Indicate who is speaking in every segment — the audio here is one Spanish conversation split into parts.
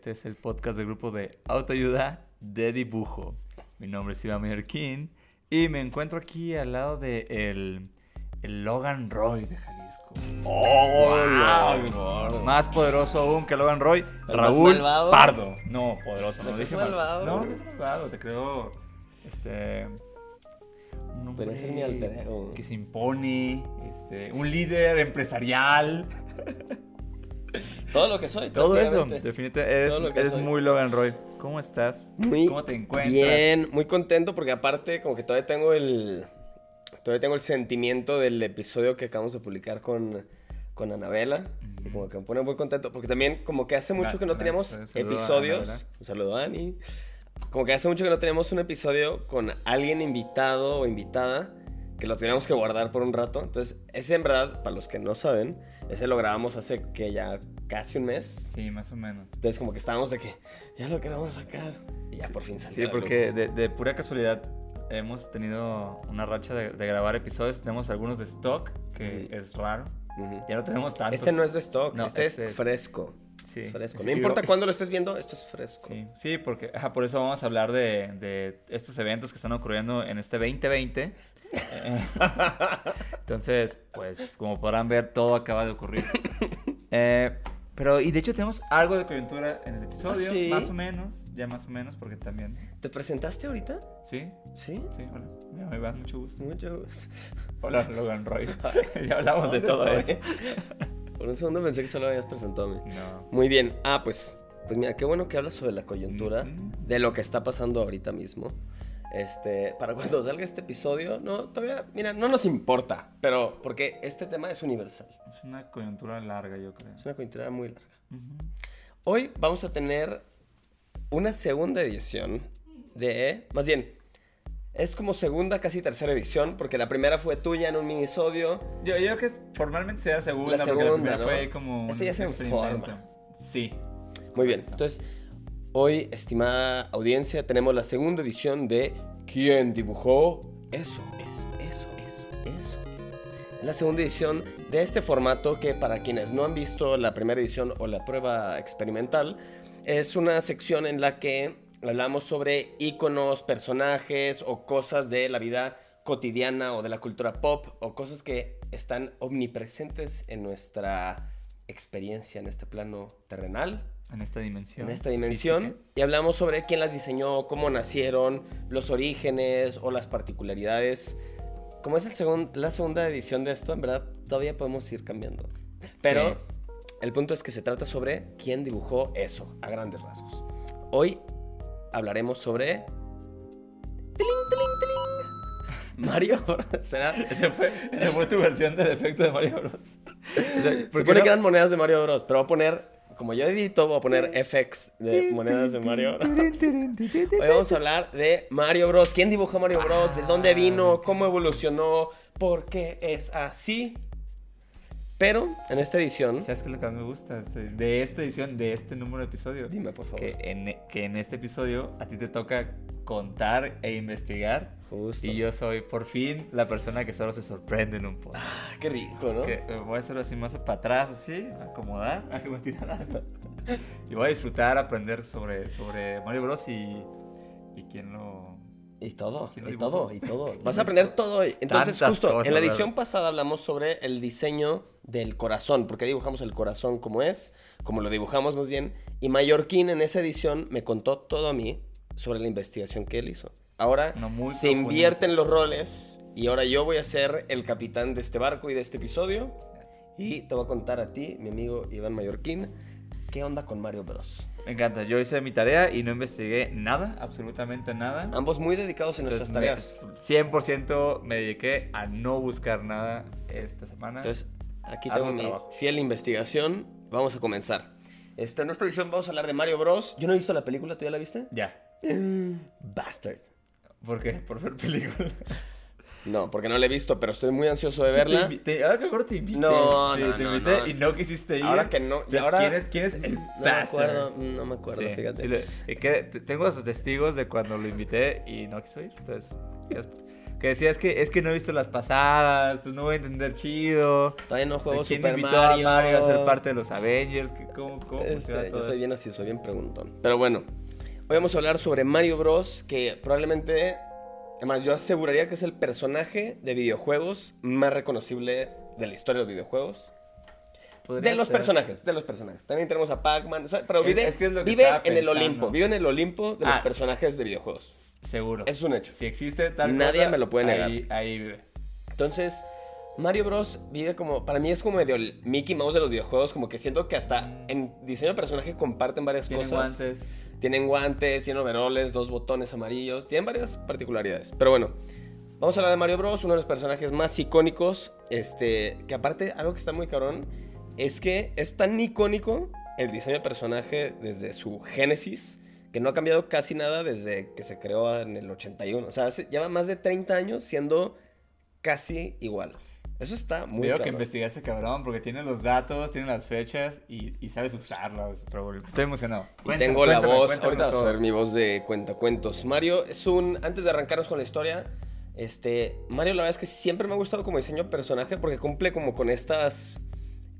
Speaker 1: Este es el podcast del grupo de autoayuda de dibujo. Mi nombre es Iván King y me encuentro aquí al lado de el, el Logan Roy de Jalisco.
Speaker 2: ¡Hola!
Speaker 1: Wow, Más poderoso aún que Logan Roy,
Speaker 2: ¿El
Speaker 1: Raúl? Pardo. No, poderoso, no
Speaker 2: ¿El
Speaker 1: dije
Speaker 2: malvado?
Speaker 1: No, no, malvado, te creo este un hombre
Speaker 2: Pero es mi alter ego.
Speaker 1: que se impone, este, un líder empresarial.
Speaker 2: Todo lo que soy.
Speaker 1: Todo eso, definitivamente eres, eres
Speaker 2: soy.
Speaker 1: muy Logan Roy. ¿Cómo estás?
Speaker 2: Muy
Speaker 1: ¿Cómo te encuentras?
Speaker 2: Bien, muy contento porque aparte como que todavía tengo el todavía tengo el sentimiento del episodio que acabamos de publicar con con Anabela y como que me pone muy contento porque también como que hace mucho que no teníamos episodios. Un saludo a Ani. Como que hace mucho que no teníamos un episodio con alguien invitado o invitada que lo teníamos que guardar por un rato. Entonces, ese en verdad, para los que no saben, ese lo grabamos hace que ya casi un mes.
Speaker 1: Sí, más o menos.
Speaker 2: Entonces como que estábamos de que ya lo queremos sacar. Y ya por fin salió.
Speaker 1: Sí,
Speaker 2: la
Speaker 1: porque
Speaker 2: luz.
Speaker 1: de, de pura casualidad hemos tenido una racha de, de grabar episodios. Tenemos algunos de stock, que es raro.
Speaker 2: Ujú.
Speaker 1: Ya no tenemos tantos.
Speaker 2: Este no es de stock,
Speaker 1: No,
Speaker 2: este
Speaker 1: este
Speaker 2: es
Speaker 1: es-
Speaker 2: fresco.
Speaker 1: Sí.
Speaker 2: Fresco.
Speaker 1: Sí,
Speaker 2: No
Speaker 1: y
Speaker 2: importa cuándo lo estés viendo, esto es fresco.
Speaker 1: Sí, sí, porque ajá, por eso vamos a hablar de, de estos eventos que están ocurriendo en este 2020. Entonces, pues, como podrán ver, todo acaba de ocurrir. Eh, pero, y de hecho tenemos algo de coyuntura en el episodio,
Speaker 2: ¿Ah, sí?
Speaker 1: más o menos, ya más o menos, porque también,
Speaker 2: ¿Te presentaste ahorita?
Speaker 1: ¿sí?
Speaker 2: Sí.
Speaker 1: Sí, hola, me llamo Iván, mucho gusto.
Speaker 2: Mucho gusto.
Speaker 1: Hola, Logan Roy. ya hablamos de
Speaker 2: ¿Dónde
Speaker 1: todo
Speaker 2: estoy?
Speaker 1: eso.
Speaker 2: Por un segundo pensé que solo habías presentado a mí.
Speaker 1: No.
Speaker 2: Muy bien. Ah, pues, pues mira, qué bueno que hablas sobre la coyuntura,
Speaker 1: Ujú.
Speaker 2: de lo que está pasando ahorita mismo. Este, para cuando salga este episodio, no, todavía, mira, no nos importa, pero porque este tema es universal.
Speaker 1: Es una coyuntura larga, yo creo.
Speaker 2: Es una coyuntura muy larga.
Speaker 1: Ujú.
Speaker 2: Hoy vamos a tener una segunda edición de, más bien, es como segunda, casi tercera edición, porque la primera fue tuya en un minisodio.
Speaker 1: Yo, yo creo que formalmente sea la segunda,
Speaker 2: La
Speaker 1: porque la
Speaker 2: segunda,
Speaker 1: primera
Speaker 2: ¿no?
Speaker 1: fue como un
Speaker 2: Esta ya se forma.
Speaker 1: Sí.
Speaker 2: Muy bien, entonces, hoy, estimada audiencia, tenemos la segunda edición de ¿Quién dibujó eso? Eso, eso, eso, eso. Es la segunda edición de este formato que para quienes no han visto la primera edición o la prueba experimental, es una sección en la que hablamos sobre iconos, personajes o cosas de la vida cotidiana o de la cultura pop o cosas que están omnipresentes en nuestra experiencia en este plano terrenal,
Speaker 1: En esta dimensión.
Speaker 2: en esta dimensión,
Speaker 1: física.
Speaker 2: y hablamos sobre quién las diseñó, cómo nacieron, los orígenes o las particularidades. Como es el segun- la segunda edición de esto, en verdad todavía podemos ir cambiando. Pero
Speaker 1: Sí.
Speaker 2: el punto es que se trata sobre quién dibujó eso, a grandes rasgos. Hoy hablaremos sobre... ¡Tiling, tiling, tiling! Mario, ¿será?
Speaker 1: Ese fue, esa fue tu versión del efecto de Mario Bros.
Speaker 2: Se
Speaker 1: ¿por qué
Speaker 2: supone
Speaker 1: no?
Speaker 2: que eran monedas de Mario Bros. Pero voy a poner, como yo edito, voy a poner FX de monedas de Mario Bros. Hoy vamos a hablar de Mario Bros. ¿Quién dibujó Mario Bros? ¿De dónde vino? ¿Cómo evolucionó? ¿Por qué es así? Pero en esta edición,
Speaker 1: ¿Sabes qué es lo que más me gusta? Este, De esta edición, de este número de episodio.
Speaker 2: dime por favor.
Speaker 1: Que en, que en este episodio a ti te toca contar e investigar.
Speaker 2: Justo.
Speaker 1: Y yo soy por fin la persona que solo se sorprende en un podcast.
Speaker 2: Ah, qué rico, ¿no?
Speaker 1: Que me voy a hacer así más para atrás, así, acomodar, ahí voy a tirar. Y voy a disfrutar, aprender sobre, sobre Mario Bros. y, y quién lo...
Speaker 2: Y todo,
Speaker 1: ¿Quién lo
Speaker 2: y todo, y todo. Vas a aprender todo hoy. Entonces,
Speaker 1: Tantas
Speaker 2: justo,
Speaker 1: cosas,
Speaker 2: en la
Speaker 1: ¿verdad?
Speaker 2: edición pasada hablamos sobre el diseño del corazón, porque dibujamos el corazón como es, como lo dibujamos más bien, y Mallorquín en esa edición me contó todo a mí sobre la investigación que él hizo. Ahora
Speaker 1: muy
Speaker 2: se invierten los roles, y ahora yo voy a ser el capitán de este barco y de este episodio, y te voy a contar a ti, mi amigo Iván Mallorquín, qué onda con Mario Bros.
Speaker 1: Me encanta, yo hice mi tarea y no investigué nada, absolutamente nada.
Speaker 2: Ambos muy dedicados en nuestras tareas.
Speaker 1: me- 100% me dediqué a no buscar nada esta semana.
Speaker 2: Entonces, aquí tengo mi
Speaker 1: trabajo.
Speaker 2: fiel investigación. Vamos a comenzar. Este, en esta edición vamos a hablar de Mario Bros. Yo no he visto la película, ¿tú ya la viste?
Speaker 1: Ya.
Speaker 2: Bastard.
Speaker 1: ¿Por qué? Por ver película.
Speaker 2: No, porque no la he visto, pero estoy muy ansioso de
Speaker 1: Te
Speaker 2: verla.
Speaker 1: invité- ahora que acuerdo te invité.
Speaker 2: No,
Speaker 1: Sí,
Speaker 2: no,
Speaker 1: te invité
Speaker 2: no.
Speaker 1: y no quisiste ir.
Speaker 2: Ahora que no, y ahora-
Speaker 1: ¿Quién es, quién es el
Speaker 2: No me acuerdo, no me acuerdo,
Speaker 1: Sí,
Speaker 2: fíjate.
Speaker 1: sí lo- que te- tengo esos testigos de cuando lo invité y no quiso ir. Entonces, es- que decía, es que, es que no he visto las pasadas, entonces no voy a entender chido.
Speaker 2: Todavía no juego
Speaker 1: ¿Quién
Speaker 2: Super
Speaker 1: invitó
Speaker 2: Mario.
Speaker 1: a Mario a ser parte de los Avengers? ¿Qué- ¿Cómo, cómo
Speaker 2: Este,
Speaker 1: funciona
Speaker 2: yo
Speaker 1: todo
Speaker 2: soy
Speaker 1: eso?
Speaker 2: bien así, soy bien preguntón. Pero bueno, hoy vamos a hablar sobre Mario Bros. Que probablemente, además, yo aseguraría que es el personaje de videojuegos más reconocible de la historia de los videojuegos.
Speaker 1: Podría
Speaker 2: De los
Speaker 1: ser.
Speaker 2: personajes, de los personajes. También tenemos a Pac-Man, o sea, pero vive,
Speaker 1: es que es lo que
Speaker 2: vive
Speaker 1: estaba
Speaker 2: en el. Olimpo, vive en el Olimpo de los
Speaker 1: Ah.
Speaker 2: personajes de videojuegos.
Speaker 1: Seguro.
Speaker 2: Es un hecho.
Speaker 1: Si existe tal
Speaker 2: Nadie
Speaker 1: cosa,
Speaker 2: me lo puede negar.
Speaker 1: Ahí, ahí vive.
Speaker 2: Entonces, Mario Bros. vive como, para mí es como medio el Mickey Mouse de los videojuegos, como que siento que hasta en diseño de personaje comparten varias
Speaker 1: Tienen
Speaker 2: cosas.
Speaker 1: guantes.
Speaker 2: Tienen guantes, tienen overoles, dos botones amarillos, tienen varias particularidades. Pero bueno, vamos a hablar de Mario Bros, uno de los personajes más icónicos, este, que aparte, algo que está muy cabrón, es que es tan icónico el diseño de personaje desde su génesis, que no ha cambiado casi nada desde que se creó en el 81. O sea, lleva más de 30 años siendo casi igual. Eso está muy
Speaker 1: Veo que
Speaker 2: cabrón.
Speaker 1: investigaste cabrón porque tiene los datos, tiene las fechas y, y sabes usarlos, Raúl. Estoy emocionado.
Speaker 2: Y
Speaker 1: Cuéntame,
Speaker 2: tengo la
Speaker 1: cuéntame,
Speaker 2: voz,
Speaker 1: cuéntame
Speaker 2: ahorita vas a ver mi voz de cuentacuentos. Mario es un, antes de arrancarnos con la historia, este, Mario la verdad es que siempre me ha gustado como diseño de personaje porque cumple como con estas,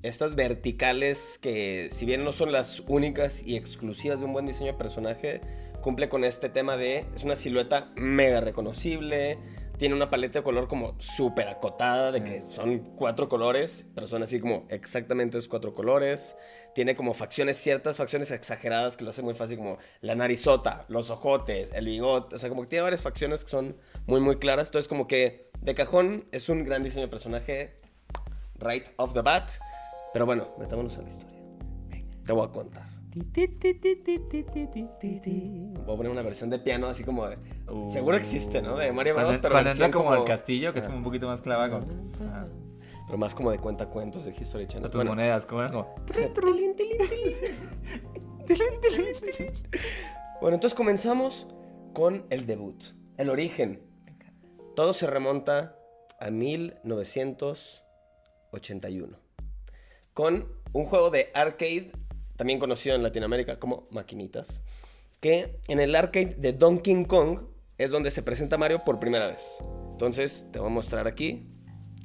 Speaker 2: estas verticales que si bien no son las únicas y exclusivas de un buen diseño de personaje, cumple con este tema de, es una silueta mega reconocible, tiene una paleta de color como súper acotada, de que son cuatro colores, pero son así como exactamente esos cuatro colores. Tiene como facciones, ciertas facciones exageradas que lo hacen muy fácil, como la narizota, los ojotes, el bigote. O sea, como que tiene varias facciones que son muy, muy claras. Entonces, como que de cajón es un gran diseño de personaje, right off the bat. Pero bueno, metámonos a la historia. Te voy a contar. Voy a poner una versión de piano así como de...
Speaker 1: Uh.
Speaker 2: Seguro existe, ¿no? De Mario Bros. Pero
Speaker 1: cuando entra
Speaker 2: versión
Speaker 1: como, al castillo, que es como un poquito más clava con ah,
Speaker 2: Pero más como de cuentacuentos de History Channel.
Speaker 1: con tus
Speaker 2: Bueno,
Speaker 1: monedas, como es como...
Speaker 2: Bueno, entonces comenzamos con el debut, el origen. Todo se remonta a 1981. Con un juego de arcade, también conocido en Latinoamérica como Maquinitas, que en el arcade de Donkey Kong es donde se presenta Mario por primera vez. Entonces, te voy a mostrar aquí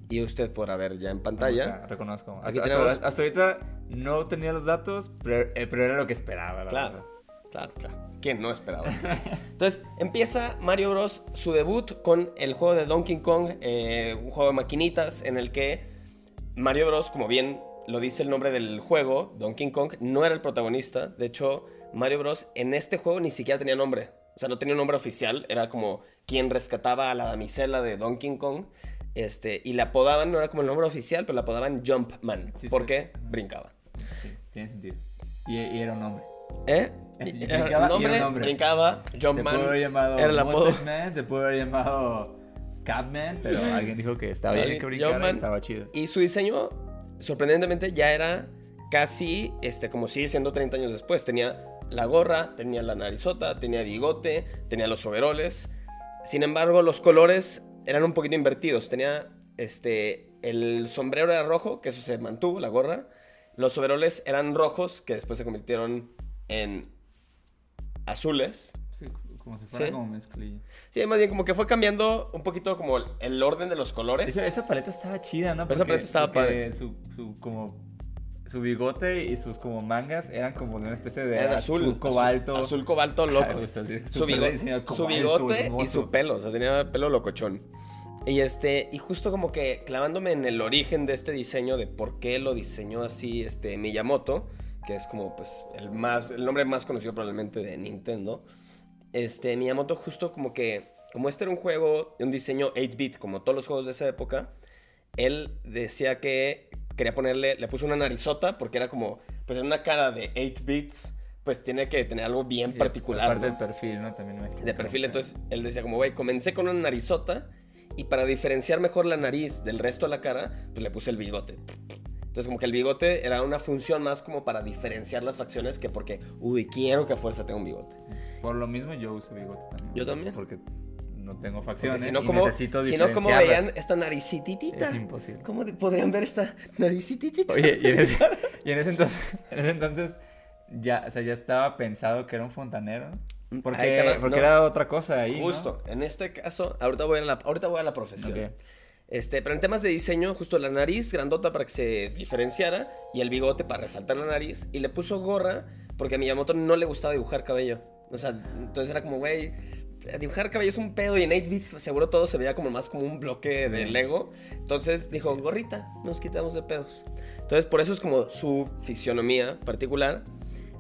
Speaker 2: y usted podrá ver ya en
Speaker 1: O
Speaker 2: pantalla.
Speaker 1: sea, reconozco. Hasta,
Speaker 2: tenemos-
Speaker 1: hasta- hasta ahorita no tenía los datos, pero, eh, pero era lo que esperaba. la
Speaker 2: Claro,
Speaker 1: verdad.
Speaker 2: claro, claro. ¿Quién no esperaba? Entonces, empieza Mario Bros. su debut con el juego de Donkey Kong, eh, un juego de maquinitas en el que Mario Bros., como bien lo dice el nombre del juego, Donkey Kong, no era el protagonista. De hecho, Mario Bros. en este juego ni siquiera tenía nombre. O sea, no tenía un nombre oficial. Era como quien rescataba a la damisela de Donkey Kong. Este, y la apodaban, no era como el nombre oficial, pero la apodaban Jumpman.
Speaker 1: Sí, sí.
Speaker 2: porque brincaba.
Speaker 1: Sí, tiene sentido. Y, y era un hombre.
Speaker 2: ¿Eh?
Speaker 1: Y
Speaker 2: Era
Speaker 1: brincaba, y era
Speaker 2: nombre,
Speaker 1: un hombre.
Speaker 2: brincaba,
Speaker 1: Se
Speaker 2: Jumpman.
Speaker 1: puede haber llamado
Speaker 2: Era el apodo.
Speaker 1: Mustache Man, se puede haber llamado Capman, pero alguien dijo que estaba bien que brincara y estaba chido.
Speaker 2: Y su diseño, sorprendentemente, ya era casi este, como sigue siendo 30 años después. Tenía la gorra, tenía la narizota, tenía bigote, tenía los overoles. Sin embargo, los colores eran un poquito invertidos. Tenía este, el sombrero era rojo, que eso se mantuvo, la gorra. Los overoles eran rojos, que después se convirtieron en azules.
Speaker 1: Como si fuera
Speaker 2: Sí.
Speaker 1: como mezclilla.
Speaker 2: Sí, más bien como que fue cambiando un poquito como el- el orden de los colores.
Speaker 1: Esa, esa paleta estaba chida, ¿no?
Speaker 2: Esa paleta estaba
Speaker 1: porque Su, su, como, su bigote y sus como mangas eran como de una especie de
Speaker 2: azul,
Speaker 1: cobalto.
Speaker 2: Azul, azul cobalto loco.
Speaker 1: Ay, pues, así,
Speaker 2: su, bigote y su pelo, o sea, tenía pelo locochón. Y este, y justo como que clavándome en el origen de este diseño, de por qué lo diseñó así este Miyamoto, que es como pues el más, el nombre más conocido probablemente de Nintendo. Este, Miyamoto justo como que, como este era un juego de un diseño 8-bit, como todos los juegos de esa época, él decía que quería ponerle, le puso una narizota porque era como, pues en una cara de 8 bits, pues tiene que tener algo bien
Speaker 1: Y
Speaker 2: particular.
Speaker 1: Aparte
Speaker 2: ¿no?
Speaker 1: del perfil, ¿no? También me
Speaker 2: de perfil. Entonces él decía como, güey, comencé con una narizota y para diferenciar mejor la nariz del resto de la cara, pues le puse el bigote. Entonces como que el bigote era una función más como para diferenciar las facciones que porque, uy, quiero que a fuerza tenga un bigote.
Speaker 1: Por lo mismo yo uso bigote también.
Speaker 2: Yo también.
Speaker 1: Porque no tengo facciones
Speaker 2: si no,
Speaker 1: y
Speaker 2: como,
Speaker 1: necesito
Speaker 2: si no, como veían esta naricititita.
Speaker 1: Es imposible.
Speaker 2: ¿Cómo podrían ver esta naricititita?
Speaker 1: Oye, y en ese, y en ese entonces, en ese entonces ya, o sea, ya estaba pensado que era un fontanero.
Speaker 2: Te
Speaker 1: Porque, porque
Speaker 2: no.
Speaker 1: era otra cosa ahí. ¿no?
Speaker 2: Justo, en este caso, ahorita voy a la, ahorita voy a la profesión.
Speaker 1: Ok.
Speaker 2: Este, pero en temas de diseño, justo la nariz grandota para que se diferenciara y el bigote para resaltar la nariz. Y le puso gorra porque a Miyamoto no le gustaba dibujar cabello. O sea, entonces era como, güey, dibujar cabello es un pedo y en 8-bit seguro todo se veía como más como un bloque de. Lego. Entonces dijo, gorrita, nos quitamos de pedos. Entonces por eso es como su fisionomía particular.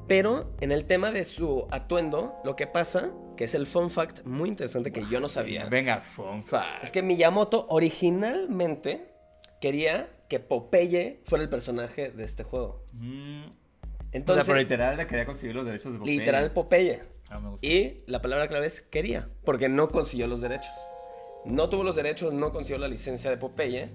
Speaker 2: Pero en el tema de su atuendo, lo que pasa, que es el fun fact muy interesante que yo no sabía.
Speaker 1: Venga, fun fact.
Speaker 2: Es que Miyamoto originalmente quería que Popeye fuera el personaje de este juego.
Speaker 1: Mm.
Speaker 2: Entonces,
Speaker 1: o sea, pero literal le quería conseguir los derechos de Popeye.
Speaker 2: literal Popeye.
Speaker 1: Ah, me gusta.
Speaker 2: Y la palabra clave es quería, porque no consiguió los derechos. No tuvo los derechos, no consiguió la licencia de Popeye.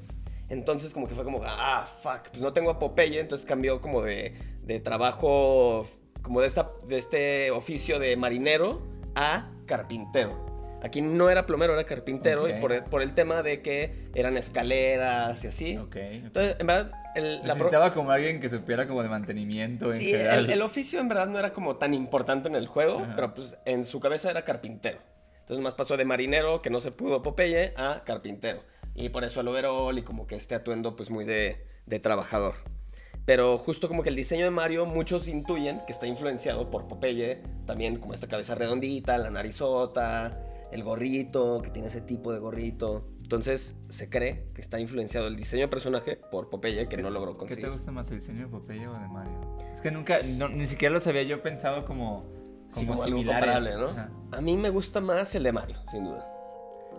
Speaker 2: Entonces como que fue como, ah, fuck, pues no tengo a Popeye, entonces cambió como de, de trabajo, como de, esta, de este oficio de marinero a carpintero. Aquí no era plomero, era carpintero,
Speaker 1: Ok.
Speaker 2: y por el, por el tema de que eran escaleras y así.
Speaker 1: Ok.
Speaker 2: Entonces, en verdad, el, la pro-
Speaker 1: Necesitaba como alguien que supiera como de mantenimiento en
Speaker 2: Sí,
Speaker 1: general.
Speaker 2: el, el oficio en verdad no era como tan importante en el juego,
Speaker 1: Ajá.
Speaker 2: pero pues en su cabeza era carpintero. Entonces más pasó de marinero, que no se pudo Popeye, a carpintero. Y por eso el overall y como que este atuendo pues muy de, de trabajador. Pero justo como que el diseño de Mario, muchos intuyen que está influenciado por Popeye, también como esta cabeza redondita, la narizota, el gorrito, que tiene ese tipo de gorrito. Entonces se cree que está influenciado el diseño de personaje por Popeye, que no logró
Speaker 1: ¿Qué
Speaker 2: conseguir.
Speaker 1: te gusta más, el diseño de Popeye o de Mario? Es que nunca, no, ni siquiera los había yo pensado como, como,
Speaker 2: Sí, como algo comparable, ¿no?
Speaker 1: Ajá.
Speaker 2: A mí me gusta más el de Mario, sin duda.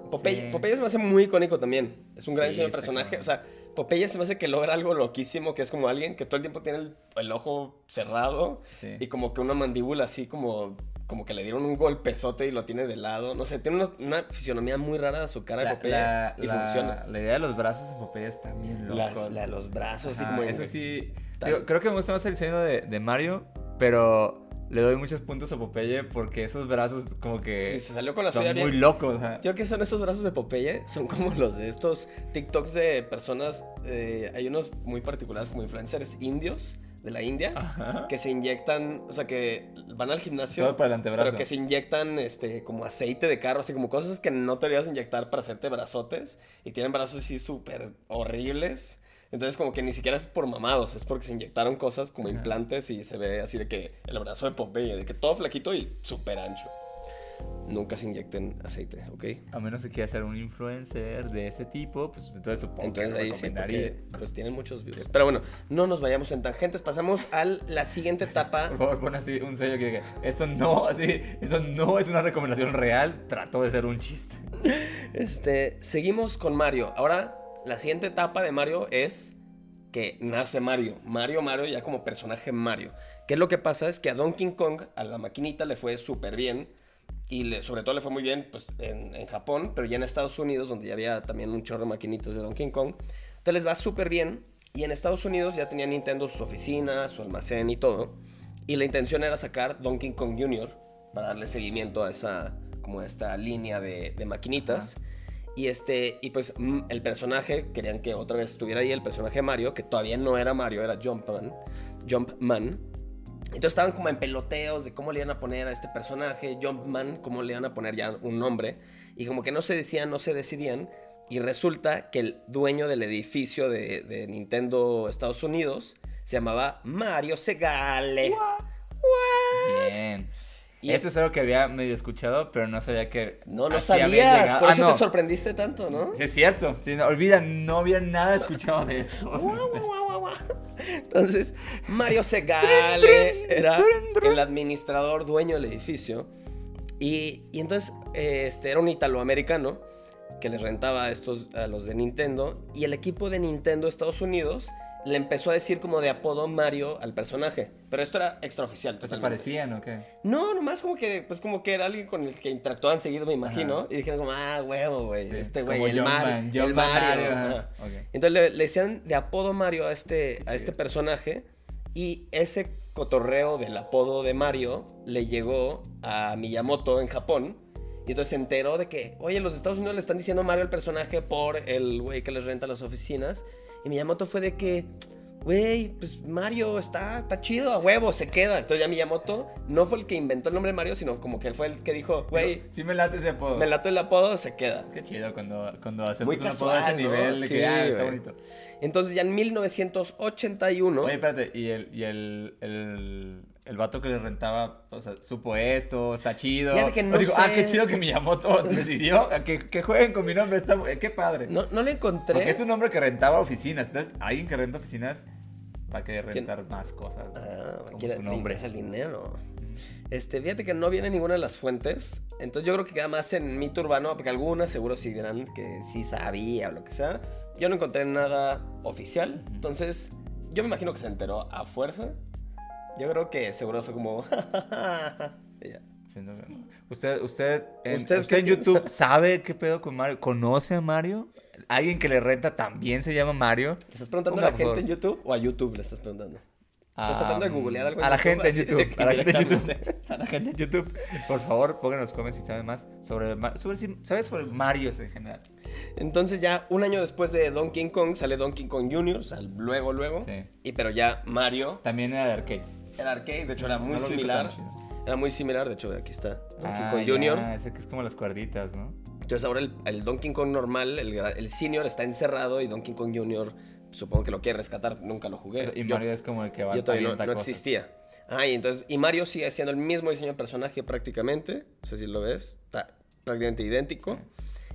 Speaker 2: Popeye,
Speaker 1: Sí.
Speaker 2: Popeye se me hace muy icónico también. Es un gran
Speaker 1: Sí,
Speaker 2: diseño de personaje. O sea, Popeye se me hace que logra algo loquísimo, que es como alguien que todo el tiempo tiene el, el ojo cerrado
Speaker 1: Sí.
Speaker 2: y como que una mandíbula así como, como que le dieron un golpezote y lo tiene de lado. No sé, tiene una, una fisionomía muy rara a su cara de
Speaker 1: La,
Speaker 2: Popeye
Speaker 1: la-
Speaker 2: y
Speaker 1: la-
Speaker 2: funciona.
Speaker 1: la idea de los brazos de Popeye está bien loco.
Speaker 2: la de los brazos, así
Speaker 1: Ajá,
Speaker 2: como...
Speaker 1: Eso sí. Digo, creo que me gusta más el diseño de, de Mario, pero le doy muchos puntos a Popeye porque esos brazos como que
Speaker 2: Sí, se salió con la
Speaker 1: son
Speaker 2: suya
Speaker 1: muy locos. ajá.
Speaker 2: Tío, ¿qué son esos brazos de Popeye? Son como los de estos TikToks de personas. eh, hay unos muy particulares como influencers indios de la India
Speaker 1: Ajá.
Speaker 2: que se inyectan, o sea, que van al gimnasio.
Speaker 1: Solo para el antebrazo.
Speaker 2: Pero que se inyectan este, como aceite de carro, así como cosas que no te debías inyectar para hacerte brazotes. Y tienen brazos así súper horribles. Entonces, como que ni siquiera es por mamados, es porque se inyectaron cosas como
Speaker 1: Ajá.
Speaker 2: implantes y se ve así de que el brazo de Popeye, de que todo flaquito y súper ancho. Nunca se inyecten aceite, ¿ok?
Speaker 1: A menos que quiera ser un influencer de ese tipo, pues entonces supongo
Speaker 2: Entonces
Speaker 1: que
Speaker 2: ahí sí, porque, pues tienen muchos views. Pero bueno, no nos vayamos en tangentes, pasamos a la siguiente etapa.
Speaker 1: Por favor, pon así un sello que diga, esto no, así, esto no es una recomendación real, trató de ser un chiste.
Speaker 2: Este, seguimos con Mario. Ahora, la siguiente etapa de Mario es que nace Mario. Mario, Mario, ya como personaje Mario. ¿Qué es lo que pasa? Es que a Donkey Kong, a la maquinita, le fue súper bien. Y sobre todo le fue muy bien pues, en, Japón, pero ya en Estados Unidos, donde ya había también un chorro de maquinitas de Donkey Kong. Entonces les va súper bien. Y en Estados Unidos ya tenía Nintendo sus oficinas, su almacén y todo. Y la intención era sacar Donkey Kong Jr. para darle seguimiento a esa, como esta línea de, de maquinitas. Y este, y pues mm, el personaje, querían que otra vez estuviera ahí el personaje Mario, que todavía no era Mario, era Jumpman. Jumpman. Entonces estaban como en peloteos de cómo le iban a poner a este personaje, Jumpman, cómo le iban a poner ya un nombre. Y como que no se decían, no se decidían. Y resulta que el dueño del edificio de, de Nintendo Estados Unidos se llamaba Mario Segale.
Speaker 1: Bien.
Speaker 2: Y-
Speaker 1: Eso es algo que había medio escuchado, pero no sabía que.
Speaker 2: No,
Speaker 1: había
Speaker 2: sabías, por
Speaker 1: Ah,
Speaker 2: eso
Speaker 1: no.
Speaker 2: te sorprendiste tanto, ¿no?
Speaker 1: Sí, es cierto. Sí, no, olvida, no había nada escuchado de esto.
Speaker 2: Entonces, Mario Segale era el administrador dueño del edificio. Y, y entonces, este era un italoamericano que les rentaba a, estos, a los de Nintendo. Y el equipo de Nintendo Estados Unidos le empezó a decir como de apodo Mario al personaje. Pero esto era extraoficial.
Speaker 1: Pues ¿Se
Speaker 2: totalmente.
Speaker 1: parecían o qué?
Speaker 2: No, nomás como que, pues como que era alguien con el que interactuaban seguido, me imagino.
Speaker 1: Ajá.
Speaker 2: Y dijeron como, ah, huevo, güey,
Speaker 1: Sí,
Speaker 2: este güey, el,
Speaker 1: John
Speaker 2: el Mario.
Speaker 1: Mario, ajá.
Speaker 2: ajá.
Speaker 1: Ok.
Speaker 2: Entonces le, le decían de apodo Mario a este, a este
Speaker 1: chido.
Speaker 2: personaje. Y ese cotorreo del apodo de Mario le llegó a Miyamoto en Japón. Y entonces se enteró de que, oye, los Estados Unidos le están diciendo Mario al personaje por el güey que les renta las oficinas. Y Miyamoto fue de que, güey, pues Mario está, está chido, a huevo, se queda. Entonces ya Miyamoto no fue el que inventó el nombre Mario, sino como que fue el que dijo, güey,
Speaker 1: Sí me late ese apodo.
Speaker 2: me lato el apodo, se queda.
Speaker 1: Qué chido cuando, cuando
Speaker 2: Muy
Speaker 1: un apodo a ese nivel de que,
Speaker 2: Sí,
Speaker 1: ah, está bonito.
Speaker 2: Entonces ya en 1981...
Speaker 1: Oye, espérate, y el, y el, el, el vato que le rentaba, o sea, supo esto, está chido.
Speaker 2: Que no
Speaker 1: digo, ah,
Speaker 2: sé.
Speaker 1: qué chido que Miyamoto decidió a que, que jueguen con mi nombre, está, qué padre.
Speaker 2: no, no lo encontré.
Speaker 1: Porque es un hombre que rentaba oficinas, entonces alguien que renta oficinas va a querer rentar más cosas.
Speaker 2: Ah,
Speaker 1: como
Speaker 2: quiere-
Speaker 1: su
Speaker 2: le
Speaker 1: nombre.
Speaker 2: interesa el dinero. Este, fíjate que no viene ninguna de las fuentes. Entonces yo creo que queda más en mito urbano, porque algunas seguro sí dirán que sí sabía o lo que sea. Yo no encontré nada oficial. Entonces, yo me imagino que se enteró a fuerza. Yo creo que seguro fue como.
Speaker 1: ¿Usted, usted, en,
Speaker 2: ¿Usted
Speaker 1: ¿Usted,
Speaker 2: qué
Speaker 1: en YouTube sabe qué pedo con Mario? ¿Conoce a Mario? ¿Alguien que le renta también se llama Mario?
Speaker 2: ¿Le estás preguntando
Speaker 1: Ponga,
Speaker 2: a la gente en YouTube o a YouTube le estás preguntando? ¿Estás tratando de googlear algo
Speaker 1: A la
Speaker 2: YouTube,
Speaker 1: gente
Speaker 2: de
Speaker 1: YouTube. A la gente en YouTube. A la gente en YouTube. Por favor, pongan en los comments si saben más sobre, sobre si sabes sobre Mario en general.
Speaker 2: Entonces ya un año después de Donkey Kong sale Donkey Kong Jr., o sea, luego, luego.
Speaker 1: Sí.
Speaker 2: Y pero ya Mario,
Speaker 1: También era de arcades.
Speaker 2: el arcade, de hecho era muy
Speaker 1: No
Speaker 2: similar. Era muy similar, de hecho aquí está Donkey
Speaker 1: Ah,
Speaker 2: Kong
Speaker 1: ya,
Speaker 2: Jr.
Speaker 1: Ese que es como las cuerditas, ¿no?
Speaker 2: Entonces ahora el, el Donkey Kong normal, el, el senior está encerrado y Donkey Kong Jr. supongo que lo quiere rescatar, nunca lo jugué.
Speaker 1: Y
Speaker 2: Yo-
Speaker 1: Mario es como el que va
Speaker 2: yo todavía no, no existía. Ah, y entonces, y Mario sigue siendo el mismo diseño de personaje prácticamente. No sé si lo ves. Está prácticamente idéntico.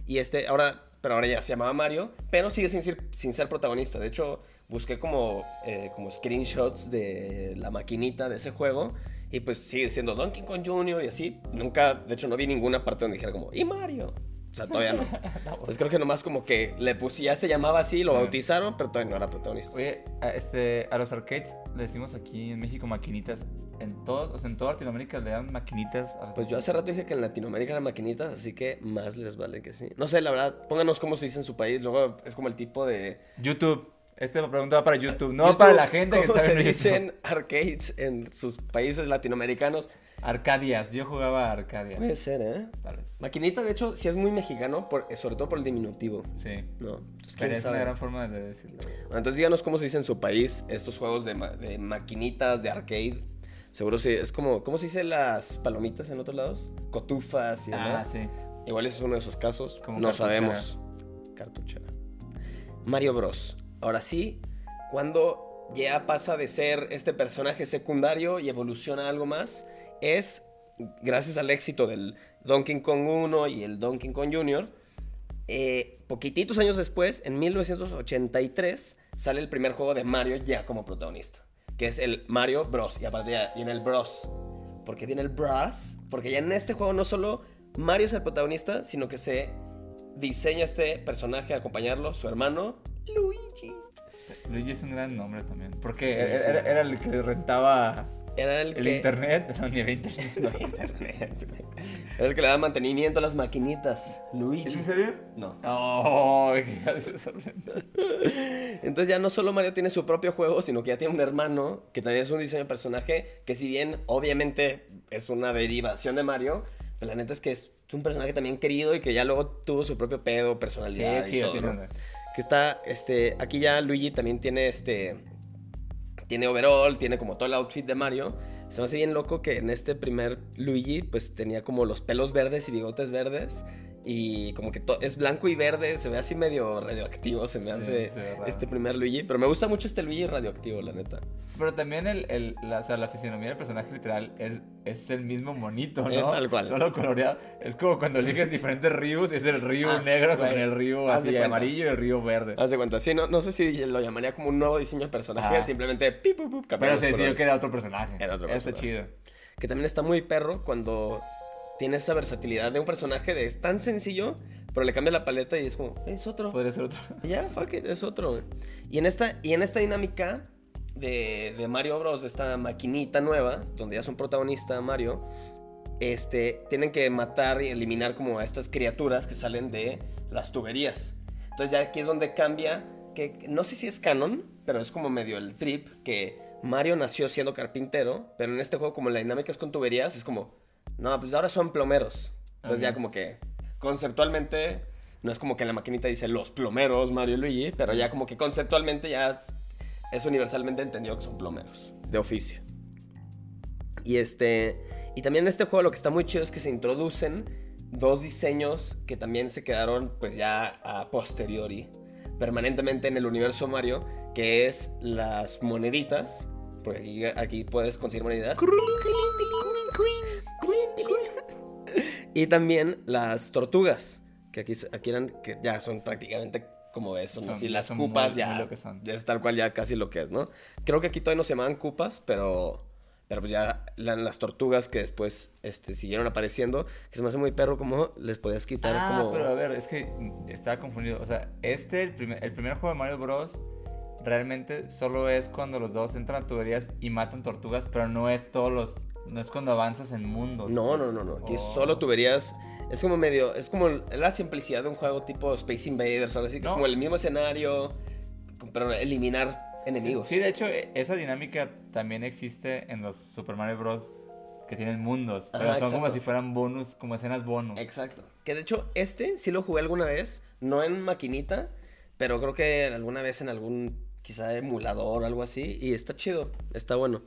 Speaker 2: Y este, ahora, pero ahora ya se llamaba Mario, pero sigue sin ser, sin ser protagonista. De hecho, busqué como, eh, como screenshots de la maquinita de ese juego. Y pues sigue siendo Donkey Kong Jr. y así. Nunca, de hecho, no vi ninguna parte donde dijera como, ¡y Mario! O sea, todavía no. Entonces creo que nomás como que le puse, ya se llamaba así, lo bautizaron, pero todavía no era protagonista.
Speaker 1: Oye, a, este, a los arcades le decimos aquí en México maquinitas. En todos, o sea, en toda Latinoamérica le dan maquinitas. A
Speaker 2: Pues yo hace rato dije que en Latinoamérica eran maquinitas, así que más les vale que sí. No sé, la verdad, pónganos cómo se dice en su país. Luego es como el tipo de.
Speaker 1: YouTube. Esta pregunta va para YouTube, no
Speaker 2: YouTube,
Speaker 1: para la gente que
Speaker 2: ¿Cómo
Speaker 1: está
Speaker 2: se
Speaker 1: YouTube.
Speaker 2: dicen arcades en sus países latinoamericanos?
Speaker 1: Arcadias. Yo jugaba a Arcadias.
Speaker 2: Puede ser, ¿eh?
Speaker 1: Tal vez.
Speaker 2: Maquinita, de hecho, sí es muy mexicano, por- sobre todo por el diminutivo.
Speaker 1: Sí.
Speaker 2: No, entonces,
Speaker 1: Pero
Speaker 2: ¿quién
Speaker 1: es una
Speaker 2: sabe?
Speaker 1: gran forma de decirlo.
Speaker 2: Bueno, entonces díganos cómo se dice en su país estos juegos de, ma- de maquinitas, de arcade. Seguro sí, es como, ¿cómo se dice las palomitas en otros lados? Cotufas y
Speaker 1: Ah,
Speaker 2: demás.
Speaker 1: sí.
Speaker 2: Igual ese es uno de esos casos.
Speaker 1: Como
Speaker 2: no
Speaker 1: cartuchera.
Speaker 2: sabemos. Cartuchera. Mario Bros. Ahora sí, cuando ya pasa de ser este personaje secundario y evoluciona algo más, es gracias al éxito del Donkey Kong 1 y el Donkey Kong Jr. eh, poquititos años después, en 1983, sale el primer juego de Mario ya como protagonista, que es el Mario Bros. Y aparte ya viene el Bros. ¿Por qué viene el Bros? Porque ya en este juego no solo Mario es el protagonista, sino que se diseña este personaje a acompañarlo, su hermano Luigi.
Speaker 1: Luigi es un gran nombre también. Porque era el que rentaba
Speaker 2: Era el,
Speaker 1: el
Speaker 2: que...
Speaker 1: internet. No, ni había internet.
Speaker 2: No, internet. Era el que le daba mantenimiento a las maquinitas. Luigi.
Speaker 1: ¿Es en serio?
Speaker 2: No.
Speaker 1: Oh, qué.
Speaker 2: Entonces ya no solo Mario tiene su propio juego, sino que ya tiene un hermano que también es un diseño de personaje que si bien obviamente es una derivación de Mario, pero la neta es que es un personaje también querido y que ya luego tuvo su propio pedo,
Speaker 1: Sí,
Speaker 2: personalidad y
Speaker 1: chido,
Speaker 2: todo,
Speaker 1: tiene
Speaker 2: ¿no? Que está, este, aquí ya Luigi también tiene este, tiene overall, tiene como todo el outfit de Mario. Se me hace bien loco que en este primer Luigi pues tenía como los pelos verdes y bigotes verdes. Y como que es blanco y verde, se ve así medio radioactivo, se me
Speaker 1: Sí,
Speaker 2: hace
Speaker 1: raro.
Speaker 2: este primer Luigi. Pero me gusta mucho este Luigi radioactivo, la neta.
Speaker 1: Pero también el, el- la, o sea, la fisionomía del personaje literal es, es el mismo monito, ¿no?
Speaker 2: Es tal cual.
Speaker 1: Solo coloreado. Es como cuando eliges diferentes Ryus, es el Ryu
Speaker 2: Ah,
Speaker 1: negro con el
Speaker 2: de
Speaker 1: así amarillo y el Ryu verde.
Speaker 2: Haz de cuenta, sí, no, no sé si lo llamaría como un nuevo diseño de personaje,
Speaker 1: Ah.
Speaker 2: simplemente pip, pip, pip,
Speaker 1: Pero se decidió que era otro personaje.
Speaker 2: Era otro
Speaker 1: Está
Speaker 2: personaje.
Speaker 1: chido.
Speaker 2: Que también está muy perro cuando tiene esa versatilidad de un personaje de es tan sencillo, pero le cambia la paleta y es como, es otro.
Speaker 1: Podría ser otro.
Speaker 2: Ya, fuck it, es otro. Y en esta, y en esta dinámica de, de Mario Bros, de esta maquinita nueva, donde ya son protagonista Mario, este, tienen que matar y eliminar como a estas criaturas que salen de las tuberías. Entonces ya aquí es donde cambia, que no sé si es canon, pero es como medio el trip, que Mario nació siendo carpintero, pero en este juego como la dinámica es con tuberías, es como, no, pues ahora son plomeros. Entonces ya como que conceptualmente, no es como que la maquinita dice los plomeros Mario y Luigi, pero ya como que conceptualmente ya es, es universalmente entendido que son plomeros, de oficio. Y este. Y también en este juego lo que está muy chido es que se introducen dos diseños que también se quedaron pues ya a posteriori permanentemente en el universo Mario, que es las moneditas, porque aquí, aquí puedes conseguir moneditas. Y también las tortugas, que aquí, aquí eran, que ya son prácticamente como eso, ¿no?
Speaker 1: Son-
Speaker 2: Así las
Speaker 1: son
Speaker 2: cupas
Speaker 1: muy-
Speaker 2: ya,
Speaker 1: muy lo que son.
Speaker 2: ya es tal cual ya casi lo que es, ¿no? Creo que aquí todavía no se llamaban cupas, pero, pero pues ya la- las tortugas que después este, siguieron apareciendo, que se me hace muy perro como les podías quitar
Speaker 1: Ah,
Speaker 2: como...
Speaker 1: pero a ver, es que estaba confundido. O sea, este, el primer, el primer juego de Mario Bros. Realmente solo es cuando los dos entran a tuberías y matan tortugas, pero no es todos los. No es cuando avanzas en mundos.
Speaker 2: No, no, no, no. Aquí
Speaker 1: Oh.
Speaker 2: solo tuberías. Es como medio. Es como la simplicidad de un juego tipo Space Invaders o algo así. Que es como el mismo escenario. Pero eliminar enemigos.
Speaker 1: Sí, de hecho, e- esa dinámica también existe en los Super Mario Bros. que tienen mundos. Pero
Speaker 2: Ajá,
Speaker 1: son como si fueran bonus, como escenas bonus.
Speaker 2: Exacto. Que de hecho, este sí lo jugué alguna vez. No en maquinita. Pero creo que alguna vez en algún. Quizá emulador o algo así. Y está chido. Está bueno.